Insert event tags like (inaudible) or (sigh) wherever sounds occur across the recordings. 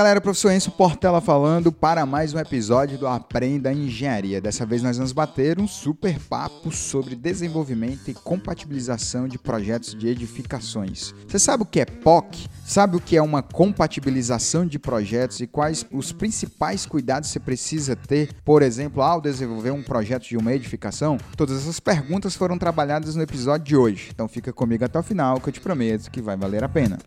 galera, professor Enzo Portela falando para mais um episódio do Aprenda Engenharia. Dessa vez nós vamos bater um super papo sobre desenvolvimento e compatibilização de projetos de edificações. Você sabe o que é POC? Sabe o que é uma compatibilização de projetos e quais os principais cuidados você precisa ter, por exemplo, ao desenvolver um projeto de uma edificação? Todas essas perguntas foram trabalhadas no episódio de hoje. Então fica comigo até o final que eu te prometo que vai valer a pena.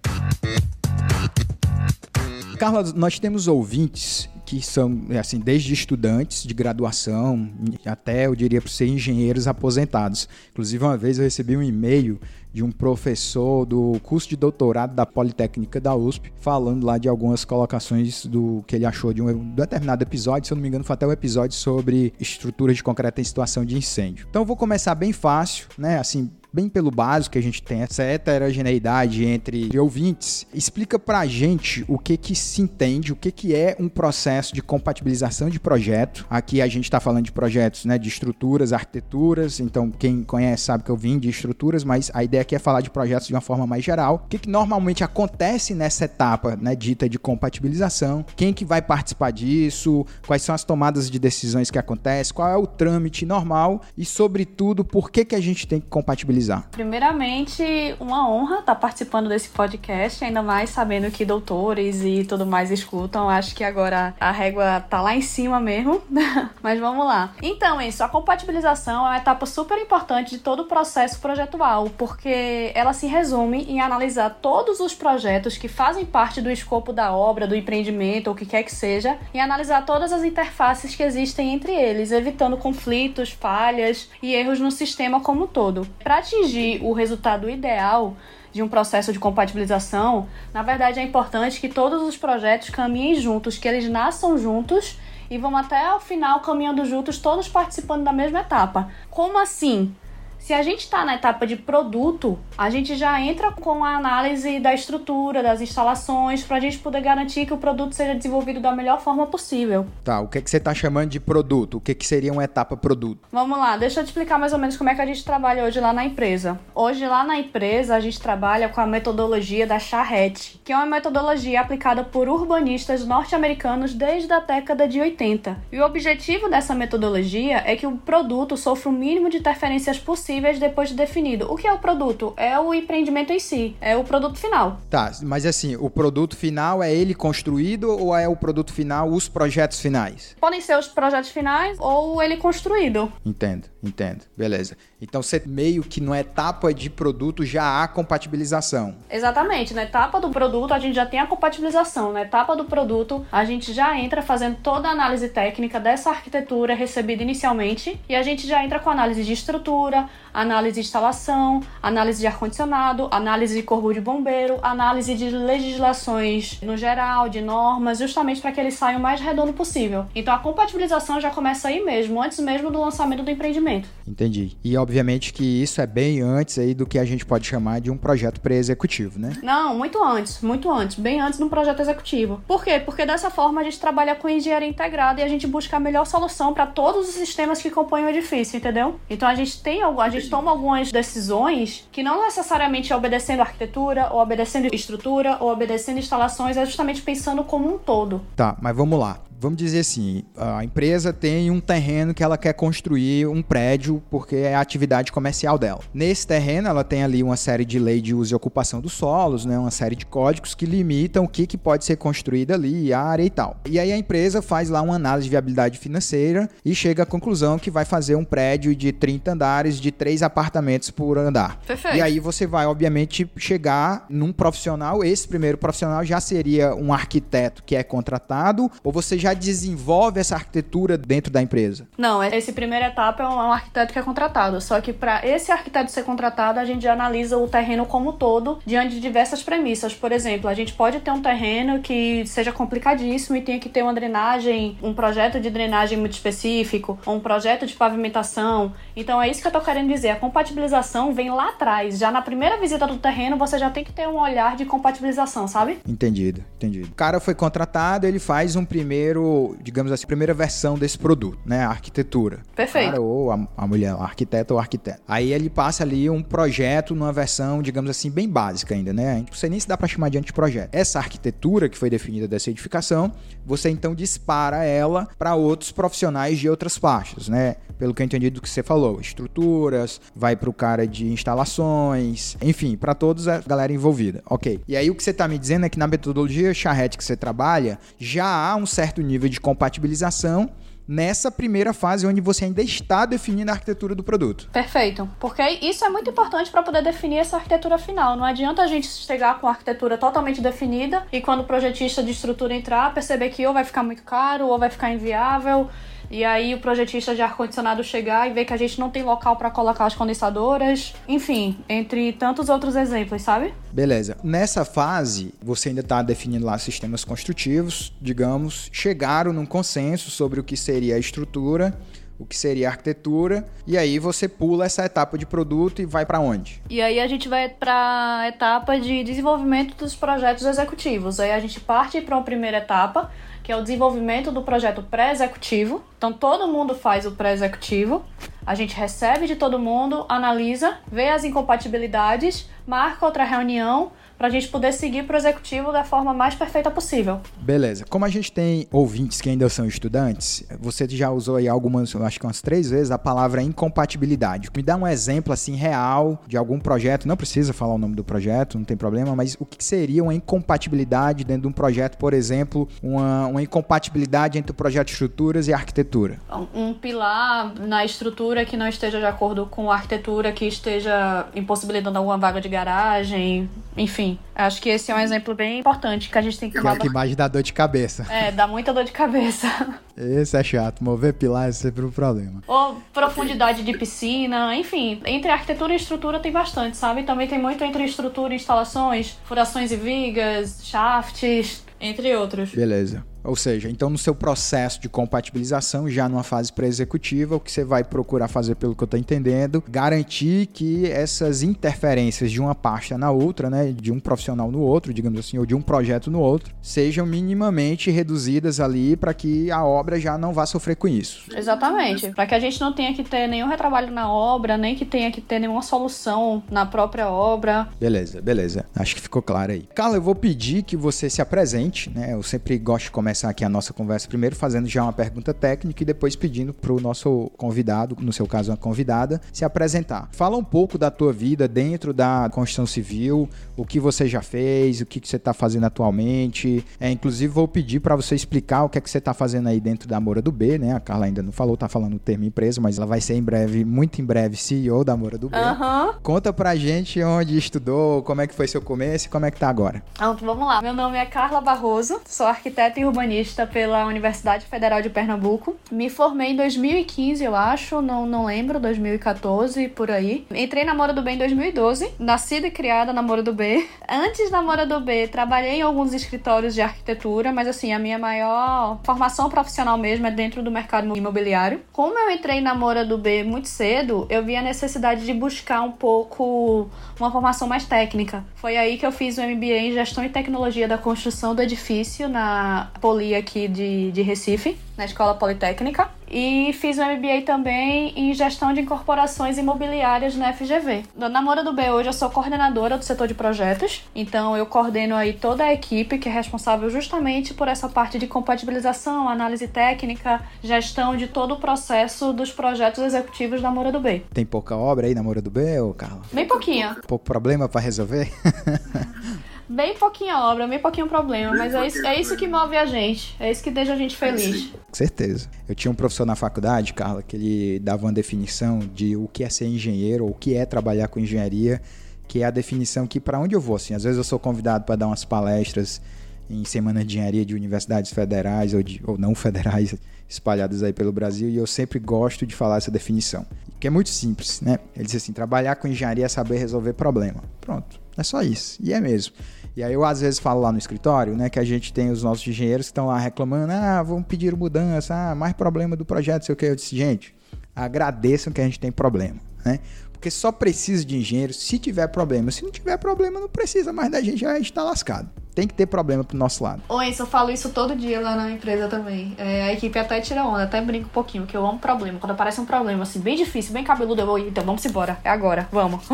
Carla, nós temos ouvintes que são, assim, desde estudantes de graduação até, eu diria, para ser engenheiros aposentados. Inclusive, uma vez eu recebi um e-mail de um professor do curso de doutorado da Politécnica da USP, falando lá de algumas colocações do que ele achou de um determinado episódio, se eu não me engano, foi até um episódio sobre estruturas de concreto em situação de incêndio. Então eu vou começar bem fácil, né? Assim, bem pelo básico que a gente tem essa heterogeneidade entre ouvintes, explica pra gente o que que se entende, o que que é um processo de compatibilização de projeto. Aqui a gente está falando de projetos, né, de estruturas, arquiteturas, então quem conhece sabe que eu vim de estruturas, mas a ideia aqui é falar de projetos de uma forma mais geral. O que que normalmente acontece nessa etapa, né, dita de compatibilização? Quem que vai participar disso? Quais são as tomadas de decisões que acontecem? Qual é o trâmite normal e sobretudo por que que a gente tem que compatibilizar finalizar? Primeiramente, uma honra estar participando desse podcast, ainda mais sabendo que doutores e tudo mais escutam. Acho que agora a régua tá lá em cima mesmo. (laughs) Mas vamos lá. Então, isso, a compatibilização é uma etapa super importante de todo o processo projetual, porque ela se resume em analisar todos os projetos que fazem parte do escopo da obra, do empreendimento ou o que quer que seja, e analisar todas as interfaces que existem entre eles, evitando conflitos, falhas e erros no sistema como um todo. Atingir o resultado ideal de um processo de compatibilização, na verdade é importante que todos os projetos caminhem juntos, que eles nasçam juntos e vão até o final caminhando juntos, todos participando da mesma etapa. Como assim? Se a gente está na etapa de produto, a gente já entra com a análise da estrutura, das instalações, para a gente poder garantir que o produto seja desenvolvido da melhor forma possível. Tá, o que, é que você está chamando de produto? O que, é que seria uma etapa produto? Vamos lá, deixa eu te explicar mais ou menos como é que a gente trabalha hoje lá na empresa. Hoje lá na empresa a gente trabalha com a metodologia da charrete, que é uma metodologia aplicada por urbanistas norte-americanos desde a década de 80. E o objetivo dessa metodologia é que o produto sofra o mínimo de interferências possível possíveis depois de definido. O que é o produto? É o empreendimento em si, é o produto final. Tá, mas assim, o produto final é ele construído ou é o produto final os projetos finais? Podem ser os projetos finais ou ele construído. Entendo, entendo. Beleza. Então você meio que na etapa de produto já há compatibilização. Exatamente, na etapa do produto a gente já tem a compatibilização. Na etapa do produto a gente já entra fazendo toda a análise técnica dessa arquitetura recebida inicialmente e a gente já entra com análise de estrutura, análise de instalação, análise de ar-condicionado, análise de corpo de bombeiro, análise de legislações no geral, de normas, justamente para que eles saiam o mais redondo possível. Então a compatibilização já começa aí mesmo, antes mesmo do lançamento do empreendimento. Entendi. E obviamente que isso é bem antes aí do que a gente pode chamar de um projeto pré-executivo, né? Não, muito antes, muito antes, bem antes de um projeto executivo. Por quê? Porque dessa forma a gente trabalha com engenharia integrada e a gente busca a melhor solução para todos os sistemas que compõem o edifício, entendeu? Então a gente tem a gente toma algumas decisões que não necessariamente é obedecendo arquitetura, ou obedecendo estrutura, ou obedecendo instalações, é justamente pensando como um todo. Tá, mas vamos lá vamos dizer assim, a empresa tem um terreno que ela quer construir um prédio porque é a atividade comercial dela. Nesse terreno, ela tem ali uma série de lei de uso e ocupação dos solos, né, uma série de códigos que limitam o que, que pode ser construído ali, área e tal. E aí a empresa faz lá uma análise de viabilidade financeira e chega à conclusão que vai fazer um prédio de 30 andares, de três apartamentos por andar. Perfeito. E aí você vai, obviamente, chegar num profissional. Esse primeiro profissional já seria um arquiteto que é contratado, ou você já desenvolve essa arquitetura dentro da empresa? Não, esse primeira etapa é um arquiteto que é contratado. Só que para esse arquiteto ser contratado, a gente analisa o terreno como todo diante de diversas premissas. Por exemplo, a gente pode ter um terreno que seja complicadíssimo e tenha que ter uma drenagem, um projeto de drenagem muito específico, ou um projeto de pavimentação. Então é isso que eu tô querendo dizer. A compatibilização vem lá atrás. Já na primeira visita do terreno, você já tem que ter um olhar de compatibilização, sabe? Entendido, entendido. O cara foi contratado, ele faz um primeiro primeiro, digamos assim, primeira versão desse produto, né? A arquitetura. Perfeito. Cara, ou a, a mulher, a arquiteta ou arquiteto. Aí ele passa ali um projeto numa versão, digamos assim, bem básica ainda, né? Não sei nem se dá para chamar de anteprojeto. Essa arquitetura que foi definida dessa edificação, você então dispara ela para outros profissionais de outras partes, né? Pelo que eu entendi do que você falou, estruturas, vai para o cara de instalações, enfim, para todos a galera envolvida. Ok. E aí o que você está me dizendo é que na metodologia charrete que você trabalha, já há um certo nível de compatibilização nessa primeira fase onde você ainda está definindo a arquitetura do produto. Perfeito. Porque isso é muito importante para poder definir essa arquitetura final. Não adianta a gente chegar com a arquitetura totalmente definida e quando o projetista de estrutura entrar, perceber que ou vai ficar muito caro ou vai ficar inviável e aí o projetista de ar-condicionado chegar e ver que a gente não tem local para colocar as condensadoras. Enfim, entre tantos outros exemplos, sabe? Beleza. Nessa fase, você ainda está definindo lá sistemas construtivos, digamos, chegaram num consenso sobre o que seria a estrutura o que seria a arquitetura, e aí você pula essa etapa de produto e vai para onde? E aí a gente vai para a etapa de desenvolvimento dos projetos executivos. Aí a gente parte para uma primeira etapa, que é o desenvolvimento do projeto pré-executivo. Então todo mundo faz o pré-executivo, a gente recebe de todo mundo, analisa, vê as incompatibilidades, marca outra reunião para a gente poder seguir para o executivo da forma mais perfeita possível. Beleza. Como a gente tem ouvintes que ainda são estudantes, você já usou aí algumas, acho que umas três vezes, a palavra incompatibilidade. Me dá um exemplo assim real de algum projeto, não precisa falar o nome do projeto, não tem problema, mas o que seria uma incompatibilidade dentro de um projeto, por exemplo, uma, uma incompatibilidade entre o projeto de estruturas e arquitetura? Um pilar na estrutura que não esteja de acordo com a arquitetura, que esteja impossibilitando alguma vaga de garagem, enfim, acho que esse é um exemplo bem importante que a gente tem que tomar. Que mais dá dor de cabeça. É, dá muita dor de cabeça. Esse é chato, mover pilar é sempre um problema. Ou profundidade de piscina, enfim, entre arquitetura e estrutura tem bastante, sabe? Também tem muito entre estrutura e instalações, furações e vigas, shafts, entre outros. Beleza. Ou seja, então no seu processo de compatibilização, já numa fase pré-executiva, o que você vai procurar fazer, pelo que eu estou entendendo, garantir que essas interferências de uma pasta na outra, né, de um profissional no outro, digamos assim, ou de um projeto no outro, sejam minimamente reduzidas ali para que a obra já não vá sofrer com isso. Exatamente. Para que a gente não tenha que ter nenhum retrabalho na obra, nem que tenha que ter nenhuma solução na própria obra. Beleza, beleza. Acho que ficou claro aí. Carla, eu vou pedir que você se apresente, né? Eu sempre gosto de começar começar aqui a nossa conversa primeiro fazendo já uma pergunta técnica e depois pedindo para o nosso convidado, no seu caso uma convidada, se apresentar. Fala um pouco da tua vida dentro da construção civil, o que você já fez, o que, que você está fazendo atualmente. É, inclusive vou pedir para você explicar o que é que você está fazendo aí dentro da Moura do B, né? A Carla ainda não falou, tá falando o termo empresa, mas ela vai ser em breve, muito em breve, CEO da Moura do B. Uhum. Conta pra gente onde estudou, como é que foi seu começo e como é que tá agora. Então, vamos lá. Meu nome é Carla Barroso, sou arquiteta e urbanista urbanista pela Universidade Federal de Pernambuco. Me formei em 2015, eu acho, não, não lembro, 2014, por aí. Entrei na Mora do B em 2012, nascida e criada na Mora do B. Antes da Mora do B, trabalhei em alguns escritórios de arquitetura, mas assim, a minha maior formação profissional mesmo é dentro do mercado imobiliário. Como eu entrei na Mora do B muito cedo, eu vi a necessidade de buscar um pouco uma formação mais técnica. Foi aí que eu fiz o MBA em Gestão e Tecnologia da Construção do Edifício na Poli aqui de, de Recife, na Escola Politécnica. E fiz um MBA também em Gestão de Incorporações Imobiliárias na FGV. Na Moura do B hoje eu sou coordenadora do setor de projetos, então eu coordeno aí toda a equipe que é responsável justamente por essa parte de compatibilização, análise técnica, gestão de todo o processo dos projetos executivos da Moura do B. Tem pouca obra aí na Moura do B, ou Carla? Bem pouquinha. Pouco problema para resolver? (laughs) bem pouquinha obra, bem pouquinho problema, mas é isso, é isso que move a gente, é isso que deixa a gente feliz. Com certeza. Eu tinha um professor na faculdade, Carla, que ele dava uma definição de o que é ser engenheiro, ou o que é trabalhar com engenharia, que é a definição que para onde eu vou, assim, às vezes eu sou convidado para dar umas palestras em semanas de engenharia de universidades federais ou, de, ou não federais (laughs) espalhadas aí pelo Brasil e eu sempre gosto de falar essa definição, que é muito simples, né? Ele diz assim, trabalhar com engenharia é saber resolver problema. Pronto. É só isso. E é mesmo. E aí eu às vezes falo lá no escritório, né, que a gente tem os nossos engenheiros que estão lá reclamando, ah, vamos pedir mudança, ah, mais problema do projeto, sei o que. Eu disse, gente, agradeçam que a gente tem problema, né? Porque só precisa de engenheiro se tiver problema. Se não tiver problema, não precisa mais da gente, já está lascado. tem que ter problema pro nosso lado. Enzo, eu falo isso todo dia lá na empresa também. É, a equipe até tira onda, até brinca um pouquinho, que eu amo problema. Quando aparece um problema, assim, bem difícil, bem cabeludo, eu vou, então vamos embora. É agora, vamos.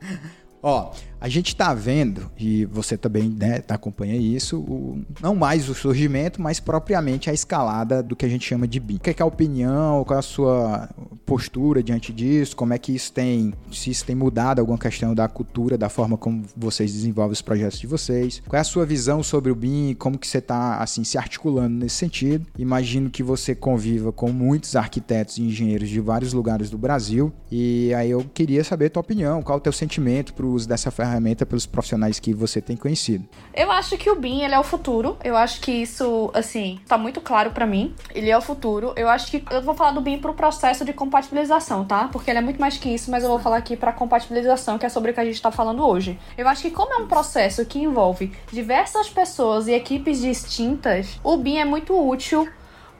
(laughs) Ó, a gente está vendo, e você também né, tá acompanha isso, o, não mais o surgimento, mas propriamente a escalada do que a gente chama de BIM. O que é, que é a opinião, qual é a sua postura diante disso, como é que isso tem, se isso tem mudado alguma questão da cultura, da forma como vocês desenvolvem os projetos de vocês, qual é a sua visão sobre o BIM, como que você está assim, se articulando nesse sentido. Imagino que você conviva com muitos arquitetos e engenheiros de vários lugares do Brasil, e aí eu queria saber a tua opinião, qual é o teu sentimento para o uso dessa ferramenta ferramenta pelos profissionais que você tem conhecido. Eu acho que o BIM, ele é o futuro. Eu acho que isso, assim, tá muito claro para mim. Ele é o futuro. Eu acho que eu vou falar do BIM pro processo de compatibilização, tá? Porque ele é muito mais que isso, mas eu vou falar aqui para compatibilização, que é sobre o que a gente tá falando hoje. Eu acho que como é um processo que envolve diversas pessoas e equipes distintas, o BIM é muito útil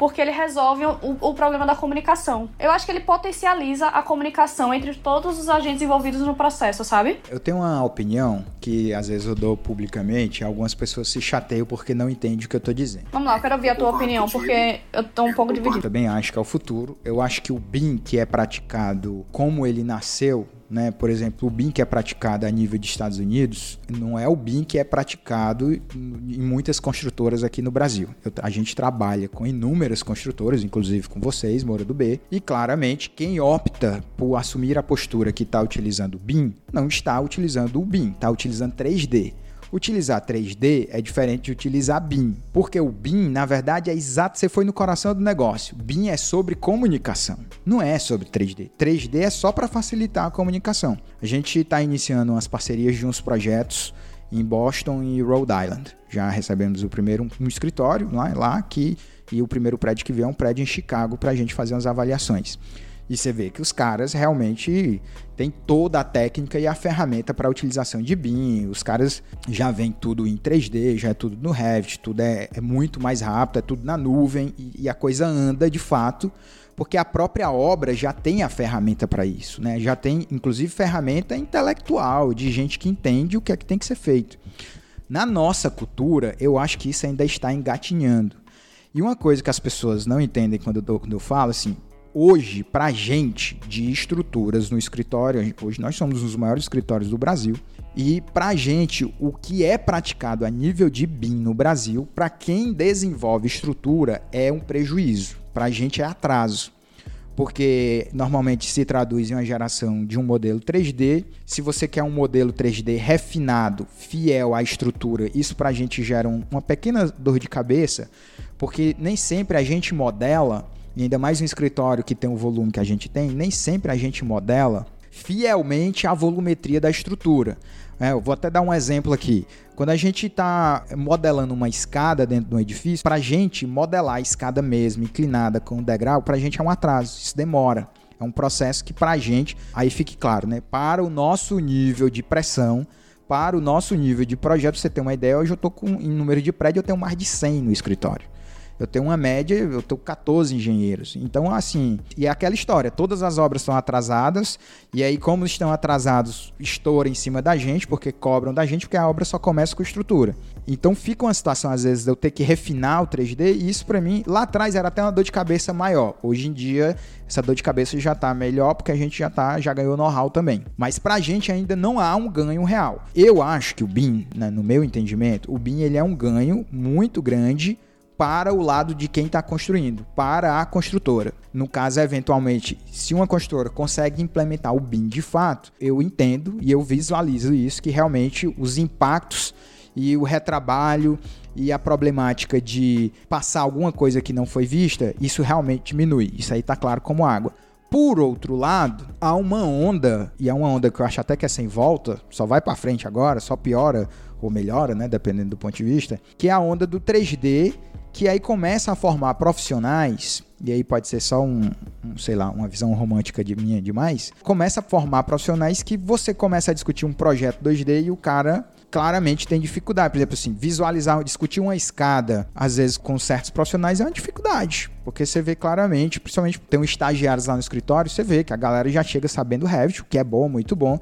porque ele resolve o, o, problema da comunicação. Eu acho que ele potencializa a comunicação entre todos os agentes envolvidos no processo, sabe? Eu tenho uma opinião que às vezes eu dou publicamente, algumas pessoas se chateiam porque não entendem o que eu tô dizendo. Vamos lá, eu quero ouvir a tua opinião, porque eu tô um pouco dividido. Eu também acho que é o futuro. Eu acho que o BIM que é praticado como ele nasceu né? Por exemplo, o BIM que é praticado a nível de Estados Unidos não é o BIM que é praticado em muitas construtoras aqui no Brasil. Eu, a gente trabalha com inúmeras construtoras, inclusive com vocês, Moura do B, e claramente quem opta por assumir a postura que está utilizando o BIM não está utilizando o BIM, está utilizando 3D. Utilizar 3D é diferente de utilizar BIM, porque o BIM, na verdade, é exato, você foi no coração do negócio. BIM é sobre comunicação, não é sobre 3D. 3D é só para facilitar a comunicação. A gente está iniciando umas parcerias de uns projetos em Boston e Rhode Island. Já recebemos o primeiro um, escritório lá, lá aqui e o primeiro prédio que veio é um prédio em Chicago para a gente fazer umas avaliações. E você vê que os caras realmente têm toda a técnica e a ferramenta para a utilização de BIM. Os caras já vêm tudo em 3D, já é tudo no Revit, tudo é, é muito mais rápido, é tudo na nuvem e, e a coisa anda de fato porque a própria obra já tem a ferramenta para isso, né? Já tem, inclusive, ferramenta intelectual de gente que entende o que é que tem que ser feito. Na nossa cultura, eu acho que isso ainda está engatinhando. E uma coisa que as pessoas não entendem quando eu, quando eu falo, assim, hoje, para a gente de estruturas no escritório, hoje nós somos os maiores escritórios do Brasil, e para a gente, o que é praticado a nível de BIM no Brasil, para quem desenvolve estrutura, é um prejuízo. Para a gente é atraso. Porque normalmente se traduz em uma geração de um modelo 3D. Se você quer um modelo 3D refinado, fiel à estrutura, isso para a gente gera um, uma pequena dor de cabeça, porque nem sempre a gente modela e ainda mais um escritório que tem o volume que a gente tem, nem sempre a gente modela fielmente a volumetria da estrutura. É, eu vou até dar um exemplo aqui. Quando a gente está modelando uma escada dentro de um edifício, para a gente modelar a escada mesmo, inclinada com o degrau, para a gente é um atraso, isso demora. É um processo que para a gente, aí fique claro, né? Para o nosso nível de pressão, para o nosso nível de projeto, você tem uma ideia, hoje eu estou com, em número de prédio, eu tenho mais de 100 no escritório. Eu tenho uma média, eu tenho 14 engenheiros. Então, assim, e é aquela história, todas as obras estão atrasadas, e aí, como estão atrasados, estoura em cima da gente, porque cobram da gente, porque a obra só começa com estrutura. Então fica uma situação, às vezes, de eu ter que refinar o 3D, e isso para mim, lá atrás era até uma dor de cabeça maior. Hoje em dia, essa dor de cabeça já tá melhor, porque a gente já tá, já ganhou know-how também. Mas pra gente ainda não há um ganho real. Eu acho que o BIM, né, no meu entendimento, o BIM ele é um ganho muito grande para o lado de quem está construindo, para a construtora. No caso, eventualmente, se uma construtora consegue implementar o BIM de fato, eu entendo e eu visualizo isso, que realmente os impactos e o retrabalho e a problemática de passar alguma coisa que não foi vista, isso realmente diminui. Isso aí está claro como água. Por outro lado, há uma onda, e é uma onda que eu acho até que é sem volta, só vai para frente agora, só piora ou melhora, né, dependendo do ponto de vista, que é a onda do 3D que aí começa a formar profissionais, e aí pode ser só um, um, sei lá, uma visão romântica de minha demais, começa a formar profissionais que você começa a discutir um projeto 2D e o cara claramente tem dificuldade. Por exemplo, assim, visualizar, discutir uma escada, às vezes com certos profissionais, é uma dificuldade. Porque você vê claramente, principalmente tem um estagiários lá no escritório, você vê que a galera já chega sabendo Revit, o que é bom, muito bom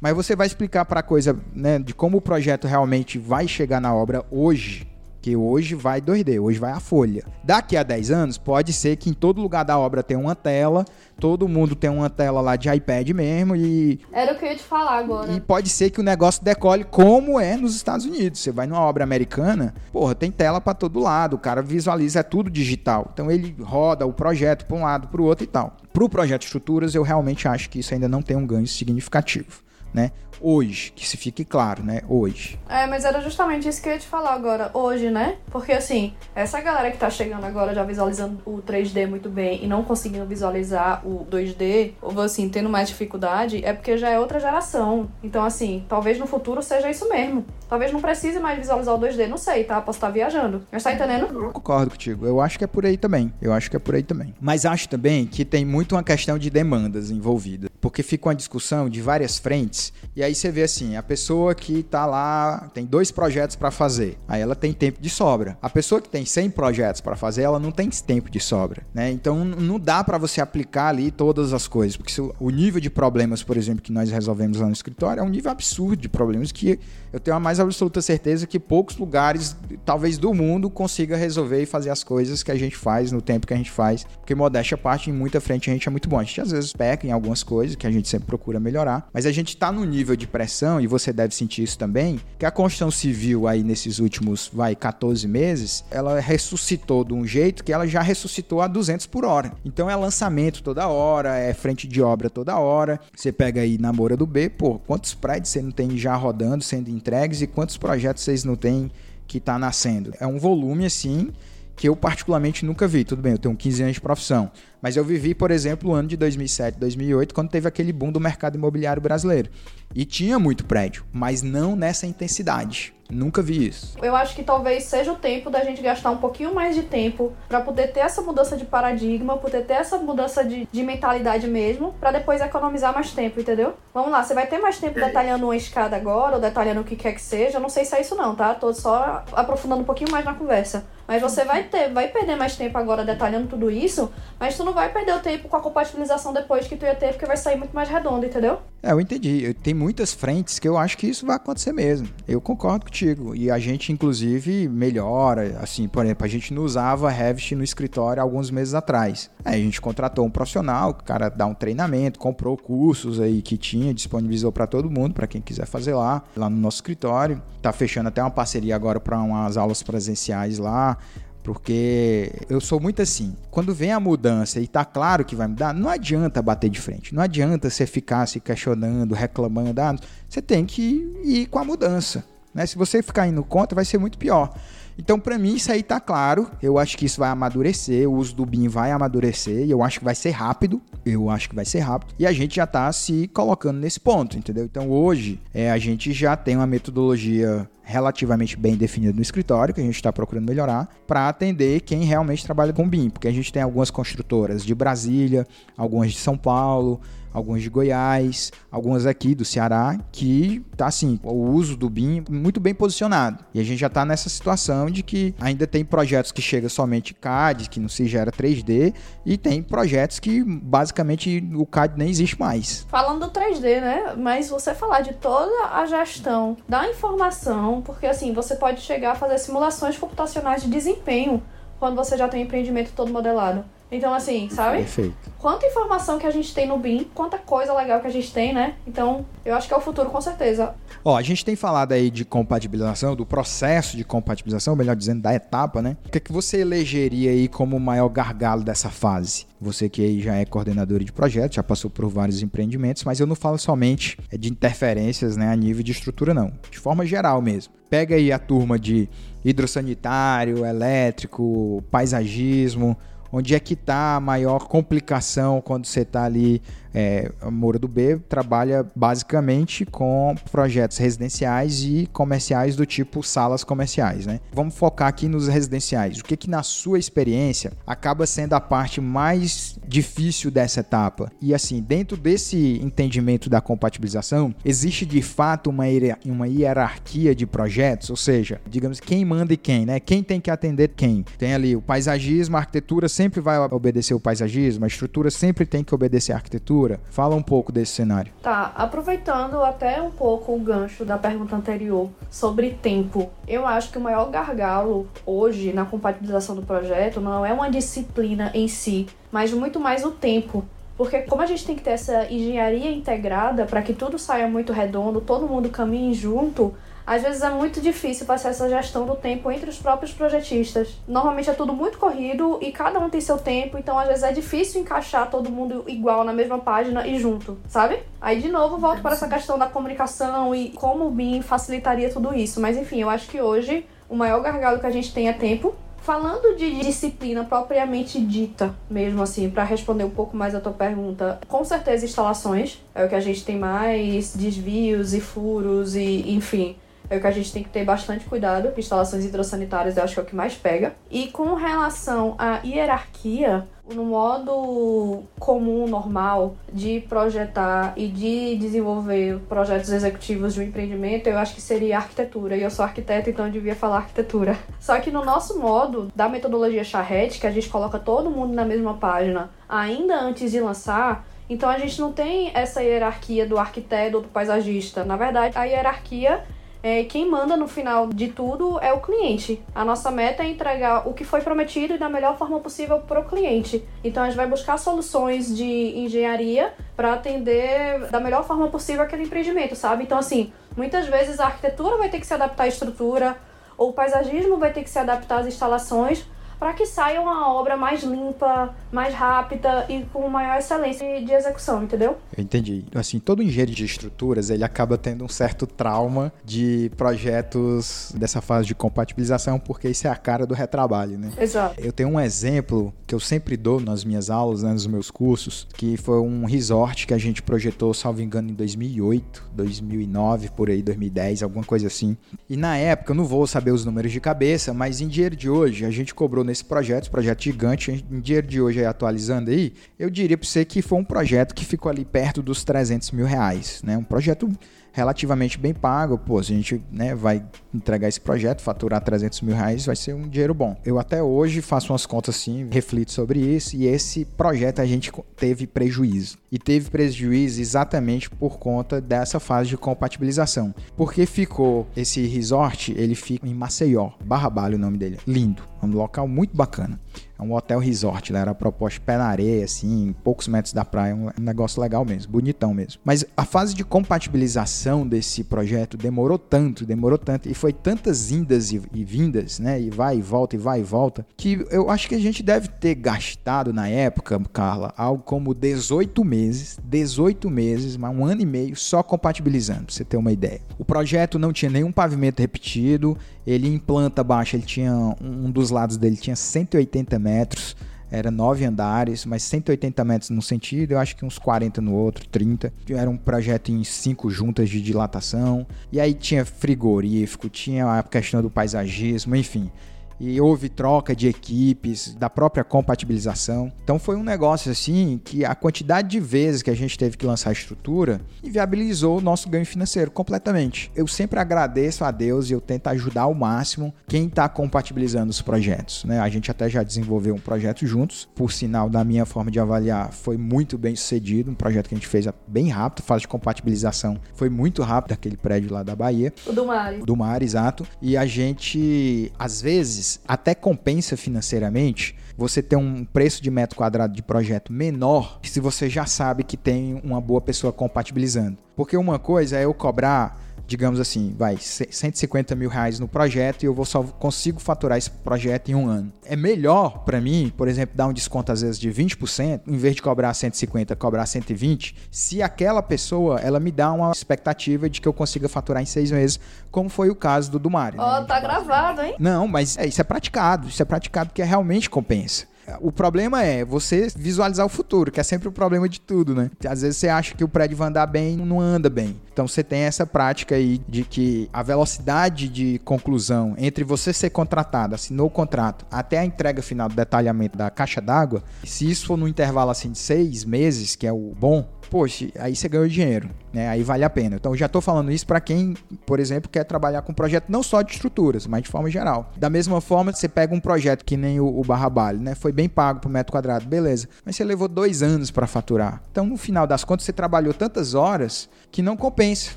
Mas você vai explicar para a coisa, né, de como o projeto realmente vai chegar na obra hoje, que hoje vai 2D, hoje vai a folha. Daqui a 10 anos, pode ser que em todo lugar da obra tenha uma tela, todo mundo tem uma tela lá de iPad mesmo e. Era o que eu ia te falar agora. E pode ser que o negócio decole como é nos Estados Unidos. Você vai numa obra americana, porra, tem tela para todo lado, o cara visualiza, é tudo digital. Então ele roda o projeto para um lado, para o outro e tal. Para o projeto estruturas, eu realmente acho que isso ainda não tem um ganho significativo. Né? Hoje, que se fique claro, né? Hoje. É, mas era justamente isso que eu ia te falar agora, hoje, né? Porque assim, essa galera que tá chegando agora já visualizando o 3D muito bem e não conseguindo visualizar o 2D, ou assim, tendo mais dificuldade, é porque já é outra geração. Então, assim, talvez no futuro seja isso mesmo. Talvez não precise mais visualizar o 2D, não sei, tá? Posso estar viajando. Mas tá entendendo? Eu concordo contigo. Eu acho que é por aí também. Eu acho que é por aí também. Mas acho também que tem muito uma questão de demandas envolvida. Porque fica uma discussão de várias frentes, e aí aí você vê assim, a pessoa que tá lá, tem dois projetos para fazer, aí ela tem tempo de sobra. A pessoa que tem 100 projetos para fazer, ela não tem tempo de sobra, né? Então não dá para você aplicar ali todas as coisas, porque o nível de problemas, por exemplo, que nós resolvemos lá no escritório é um nível absurdo de problemas que eu tenho a mais absoluta certeza que poucos lugares, talvez do mundo, consiga resolver e fazer as coisas que a gente faz no tempo que a gente faz, porque modéstia parte, em muita frente a gente é muito bom. A gente às vezes peca em algumas coisas que a gente sempre procura melhorar, mas a gente tá no nível de pressão, e você deve sentir isso também, que a construção civil aí nesses últimos, vai, 14 meses, ela ressuscitou de um jeito que ela já ressuscitou a 200 por hora. Então é lançamento toda hora, é frente de obra toda hora. Você pega aí na Moura do B, pô, quantos prédios você não tem já rodando, sendo entregues e quantos projetos vocês não têm que tá nascendo? É um volume assim que eu particularmente nunca vi. Tudo bem, eu tenho 15 anos de profissão, mas eu vivi, por exemplo, o ano de 2007, 2008, quando teve aquele boom do mercado imobiliário brasileiro. E tinha muito prédio, mas não nessa intensidade. Nunca vi isso. Eu acho que talvez seja o tempo da gente gastar um pouquinho mais de tempo para poder ter essa mudança de paradigma, poder ter essa mudança de, de mentalidade mesmo, para depois economizar mais tempo, entendeu? Vamos lá, você vai ter mais tempo detalhando uma escada agora, ou detalhando o que quer que seja. Eu não sei se é isso não, tá? Tô só aprofundando um pouquinho mais na conversa. Mas você vai ter, vai perder mais tempo agora detalhando tudo isso, mas tu não vai perder o tempo com a compatibilização depois que tu ia ter, porque vai sair muito mais redondo, entendeu? É, eu entendi. Tem muitas frentes que eu acho que isso vai acontecer mesmo. Eu concordo contigo. E a gente, inclusive, melhora. Assim, por exemplo, a gente não usava Revit no escritório alguns meses atrás. Aí a gente contratou um profissional, o cara dá um treinamento, comprou cursos aí que tinha, disponibilizou para todo mundo, para quem quiser fazer lá, lá no nosso escritório. Tá fechando até uma parceria agora para umas aulas presenciais lá. Porque eu sou muito assim. Quando vem a mudança e tá claro que vai mudar, não adianta bater de frente. Não adianta você ficar se questionando, reclamando. Ah, você tem que ir com a mudança. Né? Se você ficar indo contra, vai ser muito pior. Então, para mim, isso aí tá claro. Eu acho que isso vai amadurecer. O uso do BIM vai amadurecer. E eu acho que vai ser rápido. Eu acho que vai ser rápido. E a gente já tá se colocando nesse ponto, entendeu? Então, hoje, é, a gente já tem uma metodologia relativamente bem definida no escritório, que a gente está procurando melhorar, para atender quem realmente trabalha com BIM. Porque a gente tem algumas construtoras de Brasília, algumas de São Paulo, alguns de Goiás, algumas aqui do Ceará, que tá assim, o uso do BIM muito bem posicionado. E a gente já está nessa situação de que ainda tem projetos que chega somente CAD, que não se gera 3D, e tem projetos que basicamente o CAD nem existe mais. Falando do 3D, né? Mas você falar de toda a gestão da informação, porque assim, você pode chegar a fazer simulações computacionais de desempenho quando você já tem o empreendimento todo modelado. Então, assim, sabe? Perfeito. Quanta informação que a gente tem no BIM, quanta coisa legal que a gente tem, né? Então, eu acho que é o futuro, com certeza. Ó, a gente tem falado aí de compatibilização, do processo de compatibilização, melhor dizendo, da etapa, né? O que, é que você elegeria aí como o maior gargalo dessa fase? Você que aí já é coordenador de projetos, já passou por vários empreendimentos, mas eu não falo somente de interferências né, a nível de estrutura, não. De forma geral mesmo. Pega aí a turma de hidrossanitário, elétrico, paisagismo, onde é que está a maior complicação quando você está ali é, Moura do B trabalha basicamente com projetos residenciais e comerciais do tipo salas comerciais, né? Vamos focar aqui nos residenciais. O que que na sua experiência acaba sendo a parte mais difícil dessa etapa? E assim, dentro desse entendimento da compatibilização, existe de fato uma, uma hierarquia de projetos, ou seja, digamos quem manda e quem, né? Quem tem que atender quem? Tem ali o paisagismo, a arquitetura sempre vai obedecer o paisagismo, a estrutura sempre tem que obedecer a arquitetura. Fala um pouco desse cenário. Tá, aproveitando até um pouco o gancho da pergunta anterior sobre tempo. Eu acho que o maior gargalo hoje na compatibilização do projeto não é uma disciplina em si, mas muito mais o tempo. Porque como a gente tem que ter essa engenharia integrada para que tudo saia muito redondo, todo mundo caminhe junto, às vezes é muito difícil passar essa gestão do tempo entre os próprios projetistas. Normalmente é tudo muito corrido e cada um tem seu tempo, então às vezes é difícil encaixar todo mundo igual na mesma página e junto, sabe? Aí de novo volto para essa questão da comunicação e como o BIM facilitaria tudo isso. Mas enfim, eu acho que hoje o maior gargalo que a gente tem é tempo. Falando de disciplina propriamente dita, mesmo assim, para responder um pouco mais a tua pergunta, com certeza instalações é o que a gente tem mais desvios e furos e enfim é o que a gente tem que ter bastante cuidado. Instalações hidrossanitárias eu acho que é o que mais pega. E com relação à hierarquia, no modo comum, normal, de projetar e de desenvolver projetos executivos de um empreendimento, eu acho que seria arquitetura. E eu sou arquiteta, então eu devia falar arquitetura. Só que no nosso modo, da metodologia charrete, que a gente coloca todo mundo na mesma página, ainda antes de lançar, então a gente não tem essa hierarquia do arquiteto ou do paisagista. Na verdade, a hierarquia é, quem manda no final de tudo é o cliente. A nossa meta é entregar o que foi prometido e da melhor forma possível para o cliente. Então a gente vai buscar soluções de engenharia para atender da melhor forma possível aquele empreendimento, sabe? Então, assim, muitas vezes a arquitetura vai ter que se adaptar à estrutura, ou o paisagismo vai ter que se adaptar às instalações, para que saia uma obra mais limpa, mais rápida e com maior excelência de execução, entendeu? Eu entendi. Assim, todo engenheiro de estruturas, ele acaba tendo um certo trauma de projetos dessa fase de compatibilização, porque isso é a cara do retrabalho, né? Exato. Eu tenho um exemplo que eu sempre dou nas minhas aulas, né, nos meus cursos, que foi um resort que a gente projetou, salvo engano, em 2008, 2009, por aí, 2010, alguma coisa assim. E na época, eu não vou saber os números de cabeça, mas em dinheiro de hoje, a gente cobrou nesse projeto, projeto gigante, em dinheiro de hoje atualizando aí, eu diria para você que foi um projeto que ficou ali perto dos 300 mil reais, né? Um projeto relativamente bem pago. Pô, se a gente né, vai entregar esse projeto, faturar 300 mil reais, vai ser um dinheiro bom. Eu até hoje faço umas contas assim, reflito sobre isso, e esse projeto a gente teve prejuízo. E teve prejuízo exatamente por conta dessa fase de compatibilização. Porque ficou, esse resort, ele fica em Maceió, Barra Balho o nome dele. Lindo, um local muito bacana. É um hotel resort, né? Era proposto pé na areia, assim, poucos metros da praia, um negócio legal mesmo, bonitão mesmo. Mas a fase de compatibilização desse projeto demorou tanto, demorou tanto, e foi tantas indas e, e vindas, né? E vai e volta, e vai e volta, que eu acho que a gente deve ter gastado na época, Carla, algo como 18 meses, 18 meses, mas um ano e meio só compatibilizando, pra você ter uma ideia. O projeto não tinha nenhum pavimento repetido, ele em planta baixa, ele tinha um dos lados dele tinha 180 metros, era nove andares, mas 180 metros num sentido, eu acho que uns 40 no outro, 30. Era um projeto em cinco juntas de dilatação. E aí tinha frigorífico, tinha a questão do paisagismo, enfim e houve troca de equipes, da própria compatibilização. Então foi um negócio assim que a quantidade de vezes que a gente teve que lançar a estrutura inviabilizou o nosso ganho financeiro completamente. Eu sempre agradeço a Deus e eu tento ajudar ao máximo quem está compatibilizando os projetos. Né? A gente até já desenvolveu um projeto juntos, por sinal, da minha forma de avaliar, foi muito bem sucedido. Um projeto que a gente fez bem rápido, fase de compatibilização foi muito rápido, aquele prédio lá da Bahia. O do mar. O do mar, exato. E a gente, às vezes, até compensa financeiramente você ter um preço de metro quadrado de projeto menor se você já sabe que tem uma boa pessoa compatibilizando. Porque uma coisa é eu cobrar digamos assim, vai, 150 mil reais no projeto e eu vou só consigo faturar esse projeto em um ano. É melhor para mim, por exemplo, dar um desconto às vezes de 20%, em vez de cobrar 150, cobrar 120, se aquela pessoa, ela me dá uma expectativa de que eu consiga faturar em seis meses, como foi o caso do Dumari. Ó, né? oh, tá gravado, hein? Não, mas é, isso é praticado, isso é praticado porque realmente compensa. O problema é você visualizar o futuro, que é sempre o problema de tudo, né? Às vezes você acha que o prédio vai andar bem, não anda bem. Então você tem essa prática aí de que a velocidade de conclusão entre você ser contratado, assinou o contrato, até a entrega final do detalhamento da caixa d'água, se isso for no intervalo assim de seis meses, que é o bom, poxa, aí você ganhou dinheiro, né? Aí vale a pena. Então, já estou falando isso para quem, por exemplo, quer trabalhar com projeto não só de estruturas, mas de forma geral. Da mesma forma, você pega um projeto que nem o, o Barra Bale, né? Foi bem pago por metro quadrado, beleza. Mas você levou dois anos para faturar. Então, no final das contas, você trabalhou tantas horas que não compensa,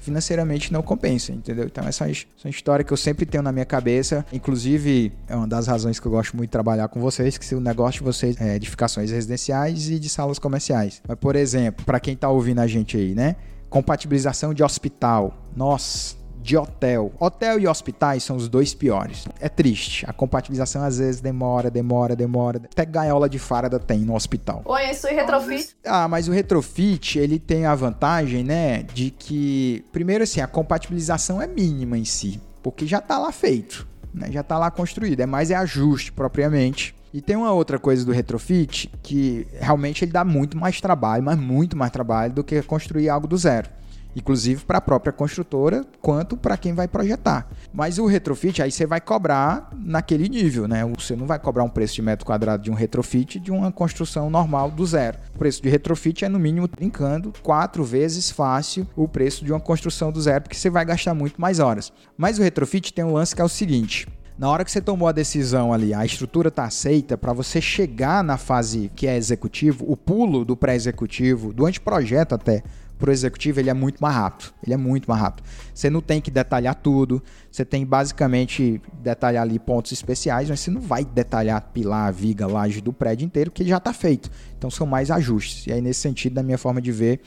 financeiramente não compensa, entendeu? Então, essa é uma história que eu sempre tenho na minha cabeça. Inclusive, é uma das razões que eu gosto muito de trabalhar com vocês, que o negócio de vocês é edificações residenciais e de salas comerciais. Mas, por exemplo, para quem está ouvindo a gente aí, né? Compatibilização de hospital. Nossa, de hotel. Hotel e hospitais são os dois piores. É triste. A compatibilização às vezes demora, demora, demora. Até gaiola de farda tem no hospital. Oi, isso é retrofit? Ah, mas o retrofit, ele tem a vantagem, né, de que primeiro assim, a compatibilização é mínima em si, porque já tá lá feito, né? Já tá lá construído, é mais é ajuste propriamente. E tem uma outra coisa do retrofit que realmente ele dá muito mais trabalho, mas muito mais trabalho do que construir algo do zero. Inclusive para a própria construtora, quanto para quem vai projetar. Mas o retrofit, aí você vai cobrar naquele nível, né? Você não vai cobrar um preço de metro quadrado de um retrofit de uma construção normal do zero. O preço de retrofit é, no mínimo, brincando, quatro vezes fácil o preço de uma construção do zero, porque você vai gastar muito mais horas. Mas o retrofit tem um lance que é o seguinte: na hora que você tomou a decisão ali, a estrutura está aceita, para você chegar na fase que é executivo, o pulo do pré-executivo, do anteprojeto até, pro executivo, ele é muito mais rápido. Ele é muito mais rápido. Você não tem que detalhar tudo, você tem basicamente detalhar ali pontos especiais, mas você não vai detalhar pilar, viga, laje do prédio inteiro, que já está feito. Então são mais ajustes. E aí, nesse sentido, da minha forma de ver,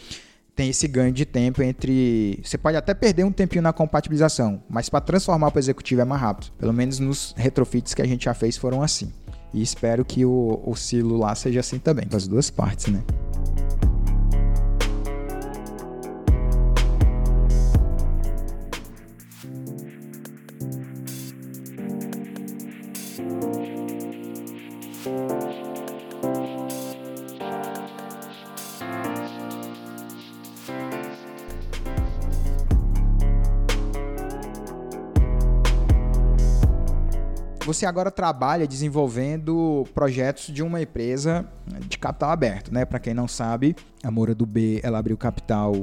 tem esse ganho de tempo entre. Você pode até perder um tempinho na compatibilização, mas para transformar para o executivo é mais rápido. Pelo menos nos retrofits que a gente já fez foram assim. E espero que o, o silo lá seja assim também, das duas partes, né? Você agora trabalha desenvolvendo projetos de uma empresa de capital aberto, né? Para quem não sabe, a Moura do B, ela abriu capital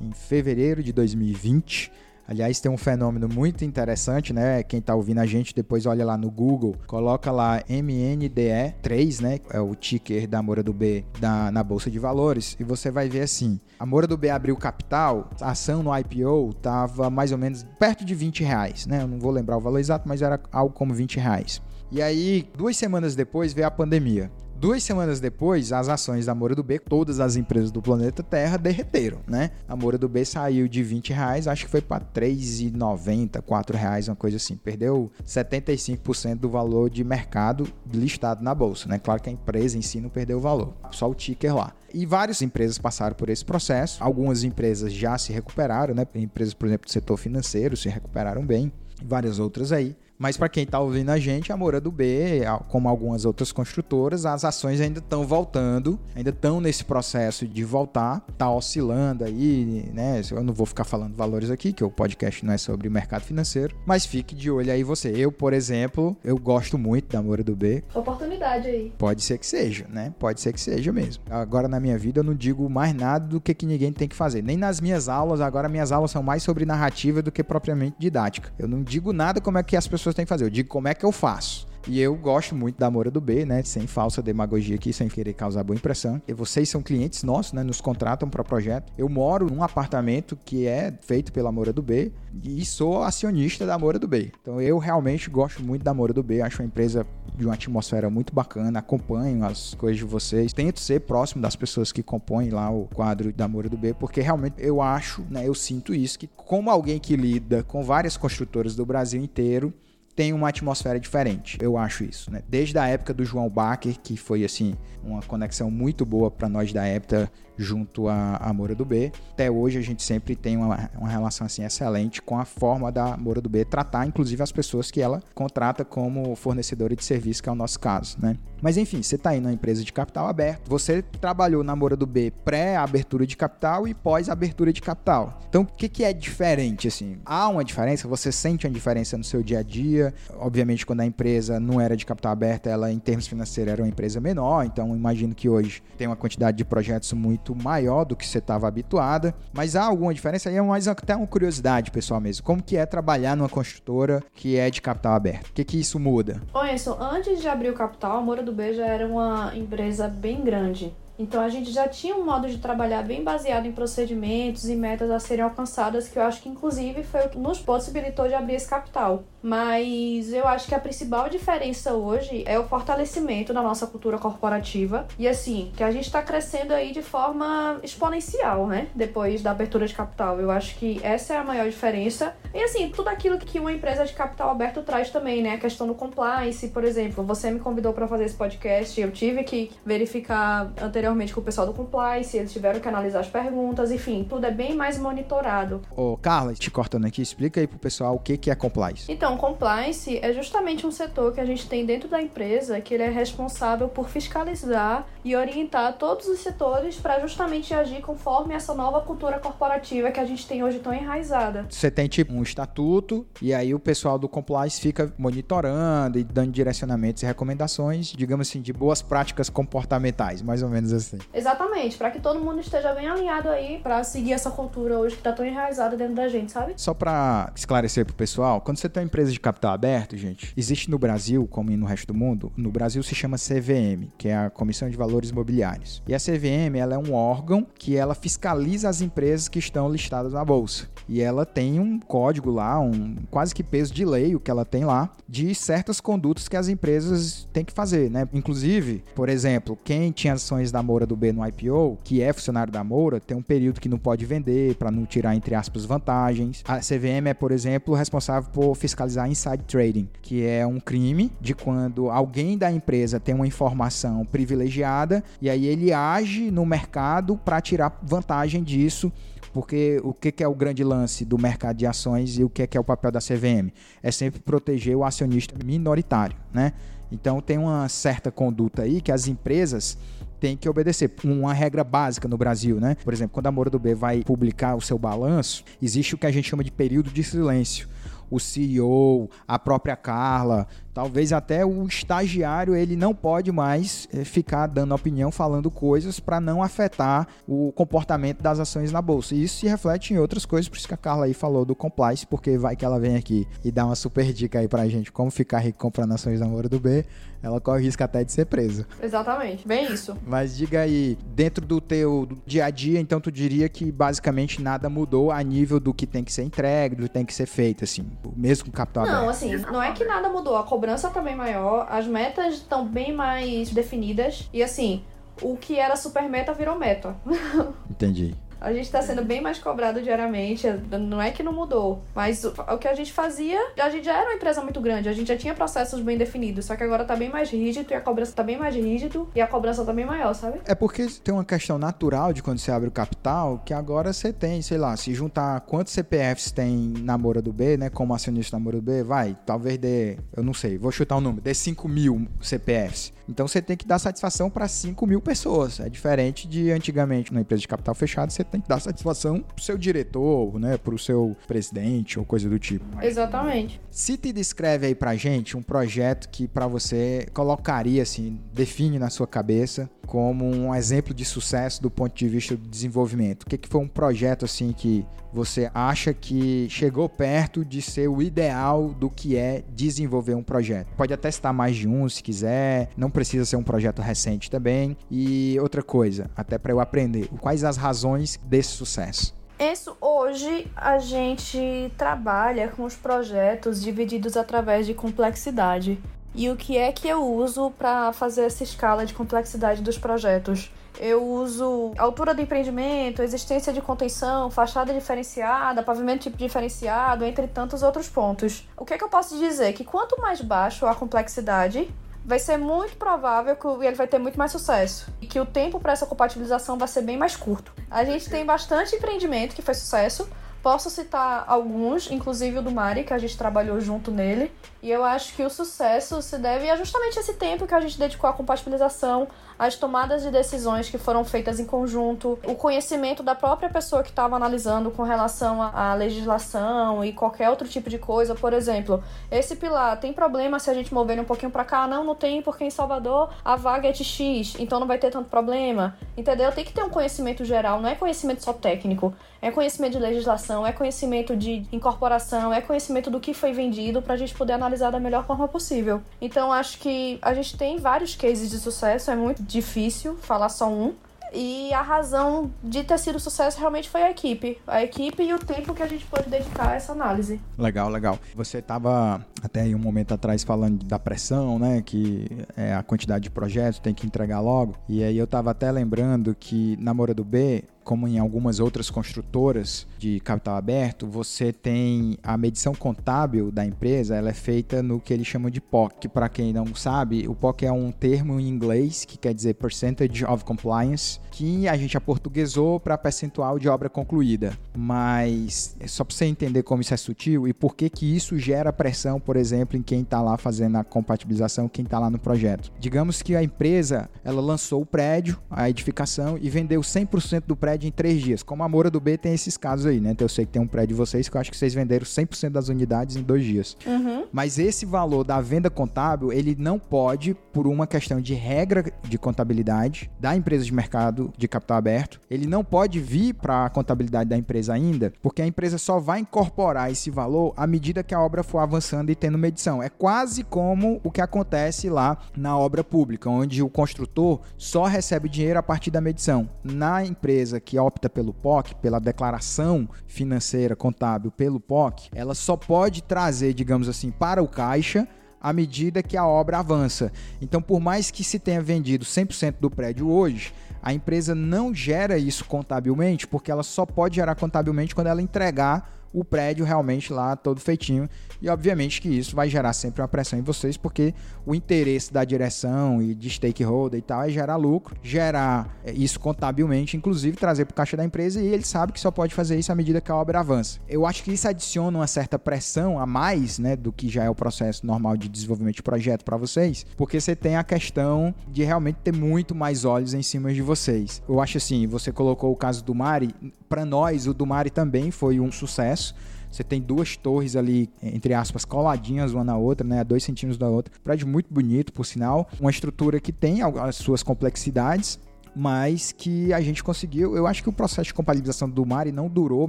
em fevereiro de 2020 Aliás, tem um fenômeno muito interessante, né? Quem tá ouvindo a gente, depois olha lá no Google, coloca lá MNDE3, né? É o ticker da Moura do B da, na Bolsa de Valores, e você vai ver assim: a Moura do B abriu capital, a ação no IPO tava mais ou menos perto de 20 reais, né? Eu não vou lembrar o valor exato, mas era algo como 20 reais. E aí, duas semanas depois, veio a pandemia. Duas semanas depois, as ações da Moura do B, todas as empresas do planeta Terra derreteram, né? A Moura do B saiu de 20 reais, acho que foi para 3,90, 4 reais, uma coisa assim. Perdeu 75% do valor de mercado listado na bolsa, né? Claro que a empresa em si não perdeu o valor, só o ticker lá. E várias empresas passaram por esse processo. Algumas empresas já se recuperaram, né? Empresas, por exemplo, do setor financeiro se recuperaram bem, várias outras aí. Mas para quem está ouvindo a gente, a Moura do B, como algumas outras construtoras, as ações ainda estão voltando, ainda estão nesse processo de voltar, tá oscilando aí, né? Eu não vou ficar falando valores aqui, que o podcast não é sobre o mercado financeiro, mas fique de olho aí você. Eu, por exemplo, eu gosto muito da Moura do B. Oportunidade aí. Pode ser que seja, né? Pode ser que seja mesmo. Agora na minha vida eu não digo mais nada do que, que ninguém tem que fazer. Nem nas minhas aulas, agora minhas aulas são mais sobre narrativa do que propriamente didática. Eu não digo nada como é que as pessoas pessoas têm que fazer. Eu digo como é que eu faço. E eu gosto muito da Moura do B, né? Sem falsa demagogia aqui, sem querer causar boa impressão. E vocês são clientes nossos, né? Nos contratam para projeto. Eu moro num apartamento que é feito pela Moura do B e sou acionista da Moura do B. Então eu realmente gosto muito da Moura do B. Acho uma empresa de uma atmosfera muito bacana. Acompanho as coisas de vocês. Tento ser próximo das pessoas que compõem lá o quadro da Moura do B, porque realmente eu acho, né? Eu sinto isso que como alguém que lida com várias construtoras do Brasil inteiro tem uma atmosfera diferente. Eu acho isso, né? Desde a época do João Baker, que foi assim uma conexão muito boa para nós da época junto à, Moura do B. Até hoje a gente sempre tem uma, uma relação assim excelente com a forma da Moura do B tratar, inclusive as pessoas que ela contrata como fornecedora de serviço, que é o nosso caso, né? Mas enfim, você está aí numa empresa de capital aberto, você trabalhou na Moura do B pré-abertura de capital e pós-abertura de capital. Então, o que, que é diferente assim? Há uma diferença? Você sente uma diferença no seu dia a dia? Obviamente, quando a empresa não era de capital aberto, ela em termos financeiros era uma empresa menor, então imagino que hoje tem uma quantidade de projetos muito maior do que você estava habituada. Mas há alguma diferença? Aí é mais até uma curiosidade, pessoal mesmo. Como que é trabalhar numa construtora que é de capital aberto? O que que isso muda? Oi, antes de abrir o capital, a Moura do B já era uma empresa bem grande. Então a gente já tinha um modo de trabalhar bem baseado em procedimentos e metas a serem alcançadas, que eu acho que inclusive foi o que nos possibilitou de abrir esse capital. Mas eu acho que a principal diferença hoje é o fortalecimento da nossa cultura corporativa e assim, que a gente está crescendo aí de forma exponencial, né? Depois da abertura de capital. Eu acho que essa é a maior diferença. E assim, tudo aquilo que uma empresa de capital aberto traz também, né? A questão do compliance, por exemplo. Você me convidou para fazer esse podcast, eu tive que verificar anteriormente com o pessoal do compliance, eles tiveram que analisar as perguntas, enfim, tudo é bem mais monitorado. Ô, Carla, te cortando aqui, explica aí pro pessoal o que que é compliance. Então, compliance é justamente um setor que a gente tem dentro da empresa que ele é responsável por fiscalizar e orientar todos os setores para justamente agir conforme essa nova cultura corporativa que a gente tem hoje tão enraizada. Você tem tipo um estatuto e aí o pessoal do compliance fica monitorando e dando direcionamentos e recomendações, digamos assim, de boas práticas comportamentais, mais ou menos assim. Exatamente, para que todo mundo esteja bem alinhado aí para seguir essa cultura hoje que está tão enraizada dentro da gente, sabe? Só para esclarecer pro pessoal, quando você tem uma empresa de capital aberto, gente, existe no Brasil, como no resto do mundo, no Brasil se chama CVM, que é a Comissão de Valores Imobiliários. E a CVM, ela é um órgão que ela fiscaliza as empresas que estão listadas na bolsa. E ela tem um código lá, um quase que peso de lei, o que ela tem lá, de certas condutas que as empresas têm que fazer, né? Inclusive, por exemplo, quem tinha ações da Moura do B no IPO, que é funcionário da Moura, tem um período que não pode vender para não tirar entre aspas vantagens. A CVM é, por exemplo, responsável por fiscalizar inside trading, que é um crime de quando alguém da empresa tem uma informação privilegiada e aí ele age no mercado para tirar vantagem disso porque o que é o grande lance do mercado de ações e o que é o papel da CVM? É sempre proteger o acionista minoritário, né? Então tem uma certa conduta aí que as empresas têm que obedecer. Uma regra básica no Brasil, né? Por exemplo, quando a Moura do B vai publicar o seu balanço, existe o que a gente chama de período de silêncio o CEO, a própria Carla, talvez até o estagiário ele não pode mais é, ficar dando opinião, falando coisas para não afetar o comportamento das ações na bolsa. E isso se reflete em outras coisas, por isso que a Carla aí falou do compliance, porque vai que ela vem aqui e dá uma super dica aí pra gente como ficar rico comprando ações na Moura do B, ela corre risco até de ser presa. Exatamente, bem isso. Mas diga aí, dentro do teu dia a dia, então tu diria que basicamente nada mudou a nível do que tem que ser entregue, do que tem que ser feito, assim, mesmo com capital não, aberto? Não, assim, não é que nada mudou, a cobrança tá bem maior, as metas estão bem mais definidas e assim, o que era super meta virou meta. (laughs) Entendi. A gente está sendo bem mais cobrado diariamente. Não é que não mudou, mas o, que a gente fazia, a gente já era uma empresa muito grande, a gente já tinha processos bem definidos, só que agora tá bem mais rígido e a cobrança tá bem mais rígido e a cobrança tá bem maior, sabe? É porque tem uma questão natural de quando você abre o capital, que agora você tem, sei lá, se juntar quantos CPFs tem na Moura do B, né, como acionista na Moura do B, vai, talvez dê, eu não sei, vou chutar o um número, dê 5 mil CPFs. Então você tem que dar satisfação para 5 mil pessoas. É diferente de antigamente, numa empresa de capital fechado, você tem que dar satisfação pro seu diretor, né, pro seu presidente ou coisa do tipo. Exatamente. Se te descreve aí pra gente um projeto que para você colocaria assim, define na sua cabeça como um exemplo de sucesso do ponto de vista do desenvolvimento. O que, que foi um projeto assim que você acha que chegou perto de ser o ideal do que é desenvolver um projeto? Pode até citar mais de um se quiser, não precisa ser um projeto recente também. E outra coisa, até para eu aprender, quais as razões desse sucesso? Isso, hoje a gente trabalha com os projetos divididos através de complexidade. E o que é que eu uso para fazer essa escala de complexidade dos projetos? Eu uso altura do empreendimento, existência de contenção, fachada diferenciada, pavimento tipo diferenciado, entre tantos outros pontos. O que é que eu posso dizer? Que quanto mais baixo a complexidade, vai ser muito provável que ele vai ter muito mais sucesso e que o tempo para essa compatibilização vai ser bem mais curto. A gente tem bastante empreendimento que foi sucesso, Posso citar alguns, inclusive o do Mari, que a gente trabalhou junto nele. E eu acho que o sucesso se deve a justamente esse tempo que a gente dedicou à compatibilização, as tomadas de decisões que foram feitas em conjunto, o conhecimento da própria pessoa que estava analisando com relação à legislação e qualquer outro tipo de coisa. Por exemplo, esse pilar tem problema se a gente mover um pouquinho para cá? Não, não tem, porque em Salvador a vaga é de X, então não vai ter tanto problema. Entendeu? Tem que ter um conhecimento geral, não é conhecimento só técnico. É conhecimento de legislação, é conhecimento de incorporação, é conhecimento do que foi vendido para a gente poder analisar da melhor forma possível. Então acho que a gente tem vários cases de sucesso, é muito difícil falar só um. E a razão de ter sido sucesso realmente foi a equipe. A equipe e o tempo que a gente pôde dedicar a essa análise. Legal, legal. Você estava até aí um momento atrás falando da pressão, né? Que é a quantidade de projetos, tem que entregar logo. E aí eu estava até lembrando que na Moura do B, como em algumas outras construtoras de capital aberto, você tem a medição contábil da empresa, ela é feita no que eles chamam de POC, para quem não sabe, o POC é um termo em inglês que quer dizer Percentage of Compliance, que a gente aportuguesou para percentual de obra concluída. Mas é só para você entender como isso é sutil e por que que isso gera pressão, por exemplo, em quem está lá fazendo a compatibilização, quem está lá no projeto. Digamos que a empresa, ela lançou o prédio, a edificação e vendeu 100% do prédio prédio em três dias. Como a Moura do B tem esses casos aí, né? Então eu sei que tem um prédio de vocês que eu acho que vocês venderam 100% das unidades em dois dias. Uhum. Mas esse valor da venda contábil, ele não pode, por uma questão de regra de contabilidade da empresa de mercado de capital aberto, ele não pode vir para a contabilidade da empresa ainda, porque a empresa só vai incorporar esse valor à medida que a obra for avançando e tendo medição. É quase como o que acontece lá na obra pública, onde o construtor só recebe dinheiro a partir da medição. Na empresa que opta pelo POC, pela declaração financeira contábil pelo POC, ela só pode trazer, digamos assim, para o caixa à medida que a obra avança. Então, por mais que se tenha vendido 100% do prédio hoje, a empresa não gera isso contabilmente, porque ela só pode gerar contabilmente quando ela entregar o prédio realmente lá todo feitinho. E obviamente que isso vai gerar sempre uma pressão em vocês, porque o interesse da direção e de stakeholder e tal é gerar lucro, gerar é, isso contabilmente, inclusive trazer para o caixa da empresa, e ele sabe que só pode fazer isso à medida que a obra avança. Eu acho que isso adiciona uma certa pressão a mais, né, do que já é o processo normal de desenvolvimento de projeto para vocês, porque você tem a questão de realmente ter muito mais olhos em cima de vocês. Eu acho assim, você colocou o caso do Mari, para nós o do Mari também foi um sucesso sucesso. Você tem duas torres ali, entre aspas, coladinhas uma na outra, né? A dois centímetros da outra. Prédio muito bonito, por sinal. Uma estrutura que tem as suas complexidades, mas que a gente conseguiu. Eu acho que o processo de compatibilização do Mari não durou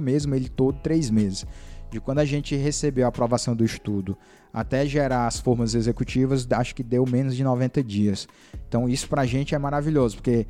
mesmo ele todo três meses. De quando a gente recebeu a aprovação do estudo até gerar as formas executivas, acho que deu menos de 90 dias. Então isso pra gente é maravilhoso, porque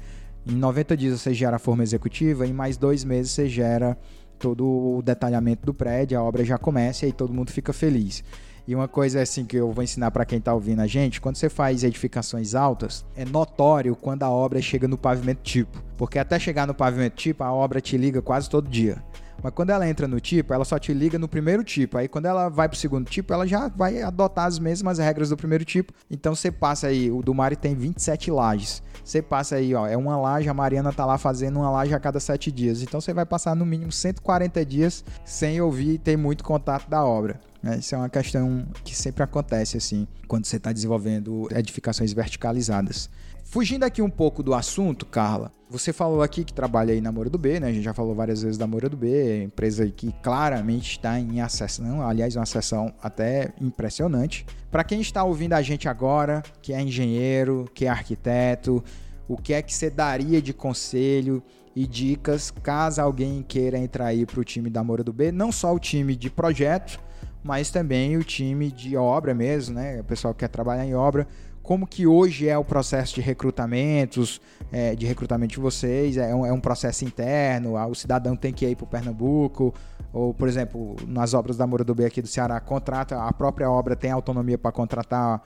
em 90 dias você gera a forma executiva, em mais dois meses você gera todo o detalhamento do prédio, a obra já começa e todo mundo fica feliz. E uma coisa assim que eu vou ensinar para quem está ouvindo a gente, quando você faz edificações altas, é notório quando a obra chega no pavimento tipo, porque até chegar no pavimento tipo, a obra te liga quase todo dia. Mas quando ela entra no tipo, ela só te liga no primeiro tipo. Aí quando ela vai pro segundo tipo, ela já vai adotar as mesmas regras do primeiro tipo. Então você passa aí, o do Mari tem 27 lajes. Você passa aí, ó, é uma laje, a Mariana tá lá fazendo uma laje a cada 7 dias. Então você vai passar no mínimo 140 dias sem ouvir e ter muito contato da obra. Né? Isso é uma questão que sempre acontece assim, quando você está desenvolvendo edificações verticalizadas. Fugindo aqui um pouco do assunto, Carla, você falou aqui que trabalha aí na Moura do B, né? A gente já falou várias vezes da Moura do B, empresa que claramente está em acessão, aliás, uma acessão até impressionante. Para quem está ouvindo a gente agora, que é engenheiro, que é arquiteto, o que é que você daria de conselho e dicas caso alguém queira entrar aí para o time da Moura do B, não só o time de projeto, mas também o time de obra mesmo, né? O pessoal que quer trabalhar em obra como que hoje é o processo de recrutamentos, é, de recrutamento de vocês, é um, é um, processo interno, o cidadão tem que ir para o Pernambuco, ou, por exemplo, nas obras da Moura do B aqui do Ceará, contrata, a própria obra tem autonomia para contratar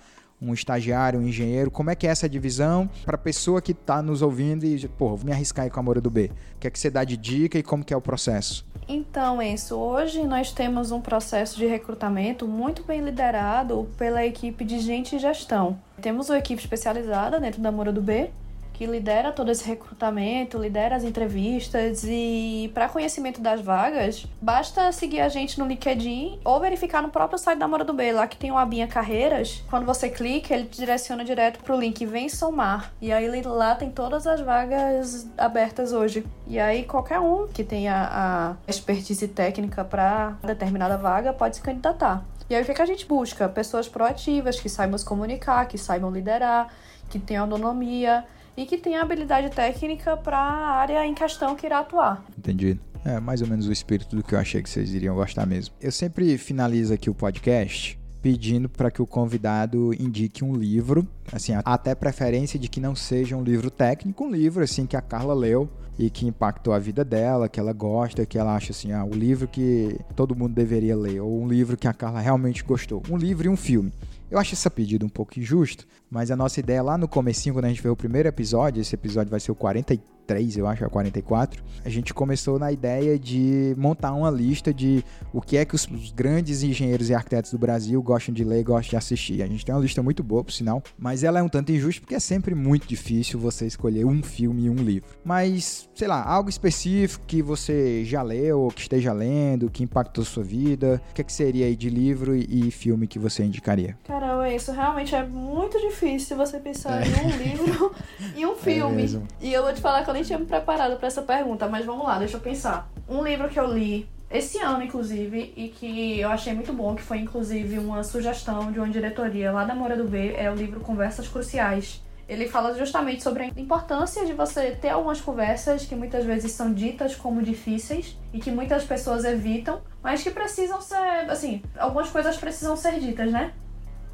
um estagiário, um engenheiro, como é que é essa divisão para a pessoa que está nos ouvindo e, pô, vou me arriscar aí com a Moura do B. O que é que você dá de dica e como que é o processo? Então, Enzo, hoje nós temos um processo de recrutamento muito bem liderado pela equipe de gente e gestão. Temos uma equipe especializada dentro da Moura do B, que lidera todo esse recrutamento, lidera as entrevistas e para conhecimento das vagas, basta seguir a gente no LinkedIn ou verificar no próprio site da Mora do B, lá que tem uma abinha carreiras. Quando você clica, ele te direciona direto pro link Vem Somar. E aí lá tem todas as vagas abertas hoje. E aí qualquer um que tenha a expertise técnica para determinada vaga pode se candidatar. E aí o que, é que a gente busca? Pessoas proativas, que saibam se comunicar, que saibam liderar, que tenham autonomia e que tenham habilidade técnica para a área em questão que irá atuar. Entendido. É mais ou menos o espírito do que eu achei que vocês iriam gostar mesmo. Eu sempre finalizo aqui o podcast pedindo para que o convidado indique um livro, assim, até preferência de que não seja um livro técnico, um livro assim que a Carla leu e que impactou a vida dela, que ela gosta, que ela acha assim, ah, o livro que todo mundo deveria ler, ou um livro que a Carla realmente gostou, um livro e um filme. Eu acho essa pedida um pouco injusto, mas a nossa ideia lá no comecinho, quando a gente fez o primeiro episódio, esse episódio vai ser o 43, eu acho, é 44, a gente começou na ideia de montar uma lista de o que é que os, grandes engenheiros e arquitetos do Brasil gostam de ler e gostam de assistir. A gente tem uma lista muito boa, por sinal, mas ela é um tanto injusta porque é sempre muito difícil você escolher um filme e um livro. Mas, sei lá, algo específico que você já leu ou que esteja lendo, que impactou sua vida, o que, é que seria aí de livro e, e filme que você indicaria? Caramba, isso realmente é muito difícil difícil você pensar é. em um livro e um (laughs) é filme. É e eu vou te falar que eu nem tinha me preparado para essa pergunta, mas vamos lá, deixa eu pensar. Um livro que eu li esse ano, inclusive, e que eu achei muito bom, que foi inclusive uma sugestão de uma diretoria lá da Moura do B, é o livro Conversas Cruciais. Ele fala justamente sobre a importância de você ter algumas conversas que muitas vezes são ditas como difíceis e que muitas pessoas evitam, mas que precisam ser, assim, algumas coisas precisam ser ditas, né?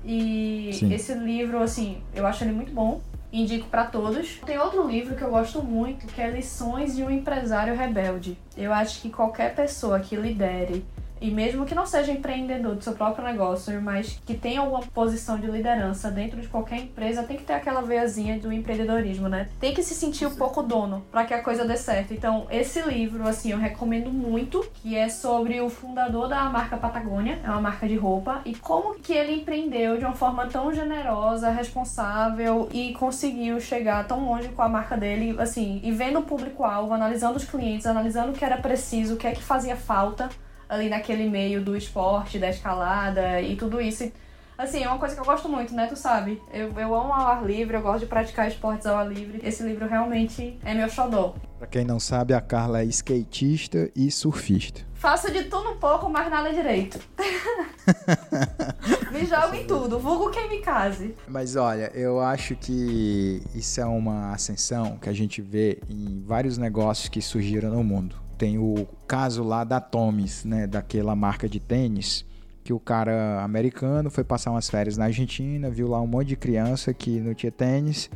E Sim. esse livro, assim, eu acho ele muito bom. Indico para todos. Tem outro livro que eu gosto muito, que é Lições de um Empresário Rebelde. Eu acho que qualquer pessoa que lidere e mesmo que não seja empreendedor do seu próprio negócio, mas que tenha alguma posição de liderança dentro de qualquer empresa, tem que ter aquela veiazinha do empreendedorismo, né? Tem que se sentir um pouco dono para que a coisa dê certo. Então, esse livro, assim, eu recomendo muito, que é sobre o fundador da marca Patagônia, é uma marca de roupa, e como que ele empreendeu de uma forma tão generosa, responsável e conseguiu chegar tão longe com a marca dele, assim, e vendo o público-alvo, analisando os clientes, analisando o que era preciso, o que é que fazia falta ali naquele meio do esporte, da escalada e tudo isso. Assim, é uma coisa que eu gosto muito, né? Tu sabe? Eu, eu amo ao ar livre, eu gosto de praticar esportes ao ar livre. Esse livro realmente é meu xodó. Pra quem não sabe, a Carla é skatista e surfista. Faço de tudo um pouco, mas nada direito. (laughs) me jogo em tudo, vulgo quem me case. Mas olha, eu acho que isso é uma ascensão que a gente vê em vários negócios que surgiram no mundo tem o caso lá da Tomis, né, daquela marca de tênis, que o cara americano foi passar umas férias na Argentina, viu lá um monte de criança que não tinha tênis,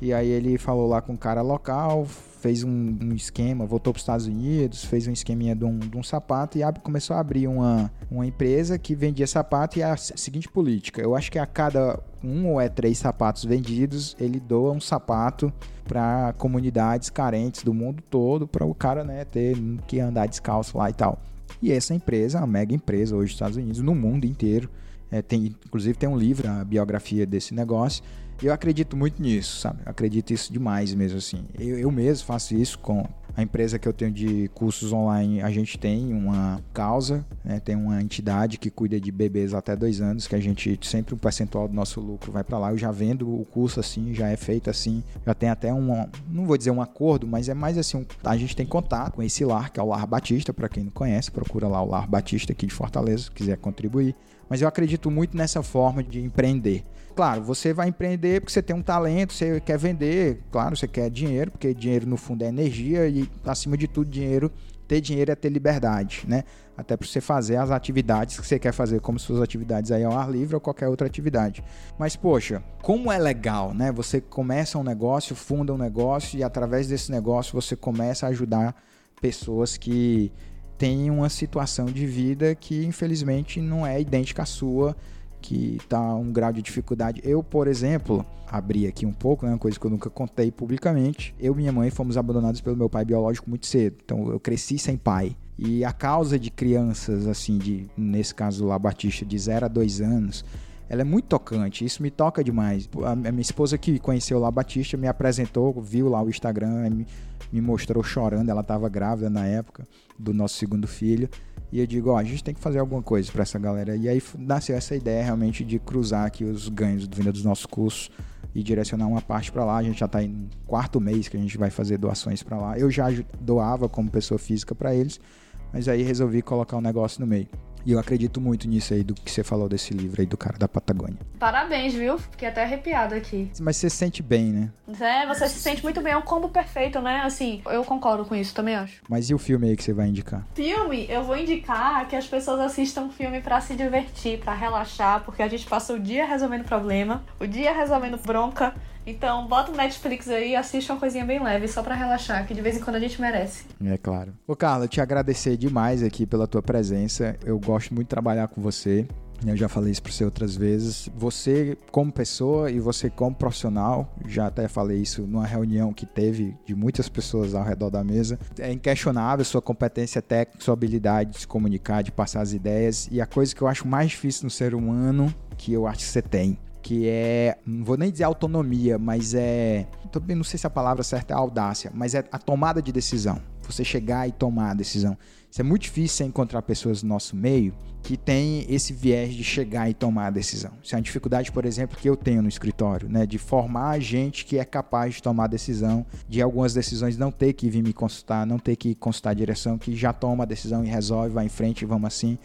e aí ele falou lá com o cara local, fez um, um esquema, voltou para os Estados Unidos, fez um esqueminha de um, de um sapato e começou a abrir uma, uma empresa que vendia sapato e a seguinte política, eu acho que a cada um ou é três sapatos vendidos, ele doa um sapato para comunidades carentes do mundo todo, para o cara né, ter que andar descalço lá e tal. E essa empresa, uma mega empresa hoje nos Estados Unidos, no mundo inteiro, é, tem, inclusive tem um livro, a biografia desse negócio, eu acredito muito nisso, sabe? Eu acredito isso demais mesmo, assim. Eu, eu mesmo faço isso com a empresa que eu tenho de cursos online. A gente tem uma causa, né? tem uma entidade que cuida de bebês até dois anos, que a gente sempre um percentual do nosso lucro vai para lá. Eu já vendo o curso assim, já é feito assim. Já tem até um, não vou dizer um acordo, mas é mais assim, a gente tem contato com esse lar, que é o Lar Batista, para quem não conhece, procura lá o Lar Batista aqui de Fortaleza, se quiser contribuir. Mas eu acredito muito nessa forma de empreender. Claro, você vai empreender porque você tem um talento, você quer vender, claro, você quer dinheiro, porque dinheiro no fundo é energia e acima de tudo dinheiro, ter dinheiro é ter liberdade, né? Até para você fazer as atividades que você quer fazer, como suas atividades aí ao ar livre ou qualquer outra atividade. Mas poxa, como é legal, né? Você começa um negócio, funda um negócio e através desse negócio você começa a ajudar pessoas que têm uma situação de vida que infelizmente não é idêntica à sua que está um grau de dificuldade. Eu, por exemplo, abri aqui um pouco, né, uma coisa que eu nunca contei publicamente. Eu e minha mãe fomos abandonados pelo meu pai biológico muito cedo. Então eu cresci sem pai. E a causa de crianças, assim, de nesse caso lá, Batista, de 0 a 2 anos, ela é muito tocante, isso me toca demais. A minha esposa que conheceu lá Batista me apresentou, viu lá o Instagram, me, mostrou chorando, ela estava grávida na época do nosso segundo filho. E eu digo, ó, a gente tem que fazer alguma coisa para essa galera. E aí nasceu essa ideia realmente de cruzar aqui os ganhos do vinda dos nossos cursos e direcionar uma parte para lá. A gente já está em quarto mês que a gente vai fazer doações para lá. Eu já doava como pessoa física para eles, mas aí resolvi colocar o um negócio no meio. E eu acredito muito nisso aí do que você falou desse livro aí do cara da Patagônia. Parabéns, viu? Fiquei até arrepiado aqui. Mas você se sente bem, né? É, você se sente muito bem. É um combo perfeito, né? Assim, eu concordo com isso, também acho. Mas e o filme aí que você vai indicar? Filme, eu vou indicar que as pessoas assistam filme para se divertir, para relaxar, porque a gente passa o dia resolvendo problema, o dia resolvendo bronca. Então, bota o Netflix aí e assiste uma coisinha bem leve, só para relaxar, que de vez em quando a gente merece. É claro. Ô, Carla, te agradecer demais aqui pela tua presença. Eu gosto muito de trabalhar com você. Eu já falei isso para você outras vezes. Você, como pessoa e você, como profissional, já até falei isso numa reunião que teve de muitas pessoas ao redor da mesa. É inquestionável sua competência técnica, sua habilidade de se comunicar, de passar as ideias. E a coisa que eu acho mais difícil no ser humano, que eu acho que você tem, que é, não vou nem dizer autonomia, mas é, também não sei se a palavra certa é audácia, mas é a tomada de decisão. Você chegar e tomar a decisão. Isso é muito difícil encontrar pessoas no nosso meio que têm esse viés de chegar e tomar a decisão. Isso é uma dificuldade, por exemplo, que eu tenho no escritório, né? De formar gente que é capaz de tomar a decisão, de algumas decisões não ter que vir me consultar, não ter que consultar a direção, que já toma a decisão e resolve, vai em frente e vamos assim.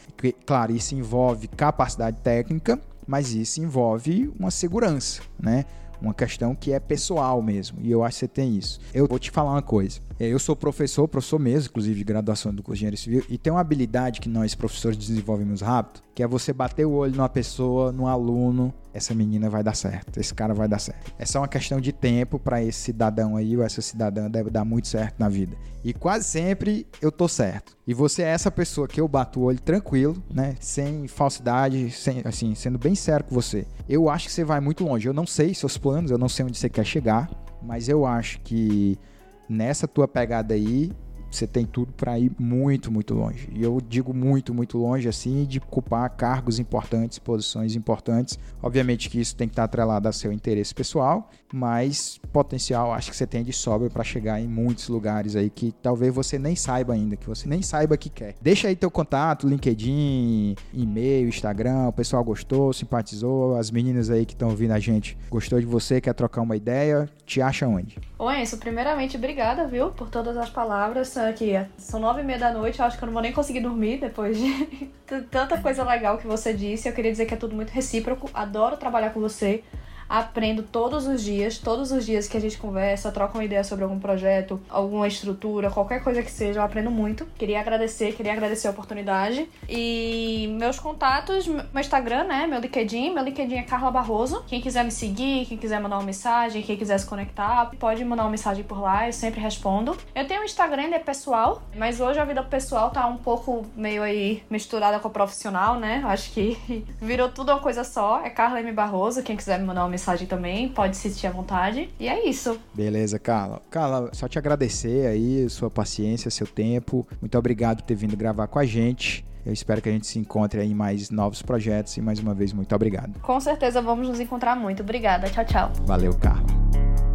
Claro, isso envolve capacidade técnica, mas isso envolve uma segurança, né? Uma questão que é pessoal mesmo, e eu acho que você tem isso. Eu vou te falar uma coisa. É, eu sou professor, professor mesmo, inclusive de graduação do curso de Engenharia Civil, e tem uma habilidade que nós professores desenvolvemos rápido, que é você bater o olho numa pessoa, num aluno, essa menina vai dar certo, esse cara vai dar certo. É só uma questão de tempo para esse cidadão aí ou essa cidadã deve dar muito certo na vida. E quase sempre eu tô certo. E você é essa pessoa que eu bato o olho tranquilo, né, sem falsidade, sem assim, sendo bem sério com você. Eu acho que você vai muito longe. Eu não sei seus planos, eu não sei onde você quer chegar, mas eu acho que nessa tua pegada aí, você tem tudo para ir muito, muito longe. E eu digo muito, muito longe assim, de ocupar cargos importantes, posições importantes. Obviamente que isso tem que estar atrelado ao seu interesse pessoal, mas potencial acho que você tem de sobra para chegar em muitos lugares aí que talvez você nem saiba ainda, que você nem saiba que quer. Deixa aí teu contato, LinkedIn, e-mail, Instagram, o pessoal gostou, simpatizou, as meninas aí que estão ouvindo a gente gostou de você, quer trocar uma ideia, te acha onde? Oi, Enzo, primeiramente, obrigada, viu, por todas as palavras aqui. São nove e meia da noite, eu acho que eu não vou nem conseguir dormir depois de (laughs) tanta coisa legal que você disse. Eu queria dizer que é tudo muito recíproco, adoro trabalhar com você aprendo todos os dias, todos os dias que a gente conversa, troca uma ideia sobre algum projeto, alguma estrutura, qualquer coisa que seja, eu aprendo muito. Queria agradecer, queria agradecer a oportunidade. E meus contatos, meu Instagram, né? Meu LinkedIn, meu LinkedIn é Carla Barroso. Quem quiser me seguir, quem quiser mandar uma mensagem, quem quiser se conectar, pode mandar uma mensagem por lá, eu sempre respondo. Eu tenho um Instagram, é pessoal, mas hoje a vida pessoal tá um pouco meio aí misturada com o profissional, né? Acho que (laughs) virou tudo uma coisa só. É Carla M. Barroso, quem quiser me mandar uma mensagem também, pode assistir à vontade. E é isso. Beleza, Carla. Carla, só te agradecer aí, sua paciência, seu tempo. Muito obrigado por ter vindo gravar com a gente. Eu espero que a gente se encontre aí em mais novos projetos e mais uma vez muito obrigado. Com certeza vamos nos encontrar muito. Obrigada. Tchau, tchau. Valeu, Carla.